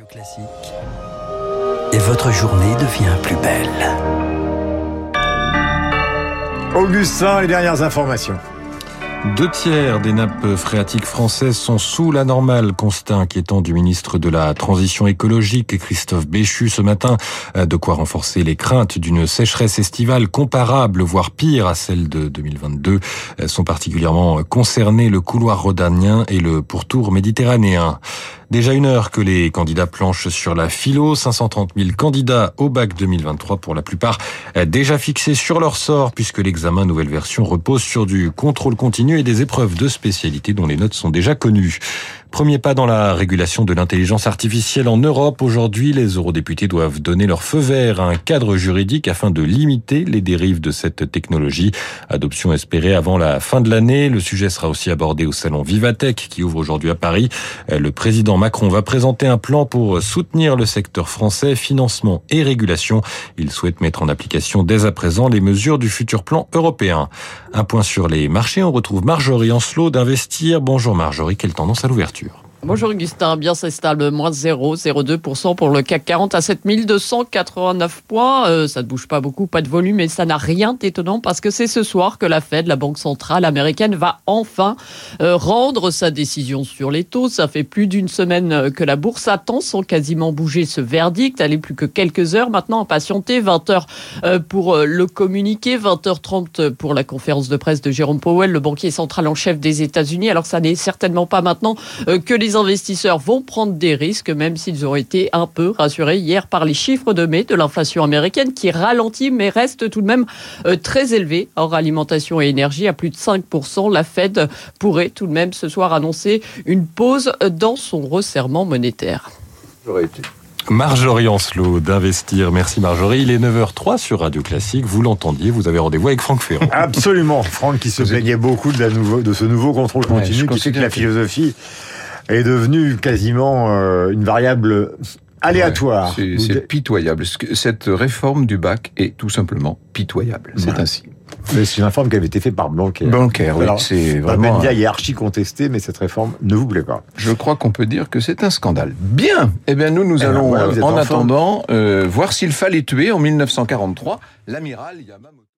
Radio Classique. Et votre journée devient plus belle. Augustin, les dernières informations. Deux tiers des nappes phréatiques françaises sont sous la normale, constat inquiétant du ministre de la Transition écologique, Christophe Béchu, ce matin. De quoi renforcer les craintes d'une sécheresse estivale comparable, voire pire à celle de 2022. Sont particulièrement concernés le couloir rhodanien et le pourtour méditerranéen. Déjà une heure que les candidats planchent sur la philo. 530 000 candidats au bac 2023 pour la plupart déjà fixés sur leur sort puisque l'examen nouvelle version repose sur du contrôle continu et des épreuves de spécialité dont les notes sont déjà connues. Premier pas dans la régulation de l'intelligence artificielle en Europe. Aujourd'hui, les eurodéputés doivent donner leur feu vert à un cadre juridique afin de limiter les dérives de cette technologie. Adoption espérée avant la fin de l'année. Le sujet sera aussi abordé au salon Vivatech qui ouvre aujourd'hui à Paris. Le président Macron va présenter un plan pour soutenir le secteur français, financement et régulation. Il souhaite mettre en application dès à présent les mesures du futur plan européen. Un point sur les marchés. On retrouve Marjorie Ancelot d'Investir. Bonjour Marjorie, quelle tendance à l'ouverture? Bonjour Augustin, bien s'installe, moins 0,02% pour le CAC 40 à 7289 points. Euh, ça ne bouge pas beaucoup, pas de volume, mais ça n'a rien d'étonnant parce que c'est ce soir que la Fed, la Banque centrale américaine, va enfin euh, rendre sa décision sur les taux. Ça fait plus d'une semaine que la bourse attend sans quasiment bouger ce verdict. Elle est plus que quelques heures maintenant à patienter. 20 heures euh, pour le communiqué, 20h30 pour la conférence de presse de Jérôme Powell, le banquier central en chef des États-Unis. Alors ça n'est certainement pas maintenant que les les investisseurs vont prendre des risques, même s'ils ont été un peu rassurés hier par les chiffres de mai de l'inflation américaine qui ralentit mais reste tout de même euh, très élevé hors alimentation et énergie à plus de 5%. La Fed pourrait tout de même ce soir annoncer une pause dans son resserrement monétaire. J'aurais été. Marjorie Ancelot d'Investir. Merci Marjorie. Il est 9h03 sur Radio Classique. Vous l'entendiez, vous avez rendez-vous avec Franck Ferrand. Absolument. Franck qui se plaignait beaucoup de, la nouveau, de ce nouveau contrôle continu qui fait que la philosophie est devenue quasiment euh, une variable aléatoire. Ouais, c'est pitoyable. Cette réforme du bac est tout simplement pitoyable. C'est ouais. ainsi. C'est une réforme qui avait été faite par Blanquer. Blanquer, oui. C'est vraiment. Bendia est archi contesté, mais cette réforme ne vous plaît pas. Je crois qu'on peut dire que c'est un scandale. Bien. Eh bien, nous, nous eh allons, ben, voilà, en attendant, euh, voir s'il fallait tuer en 1943 l'amiral Yamamoto.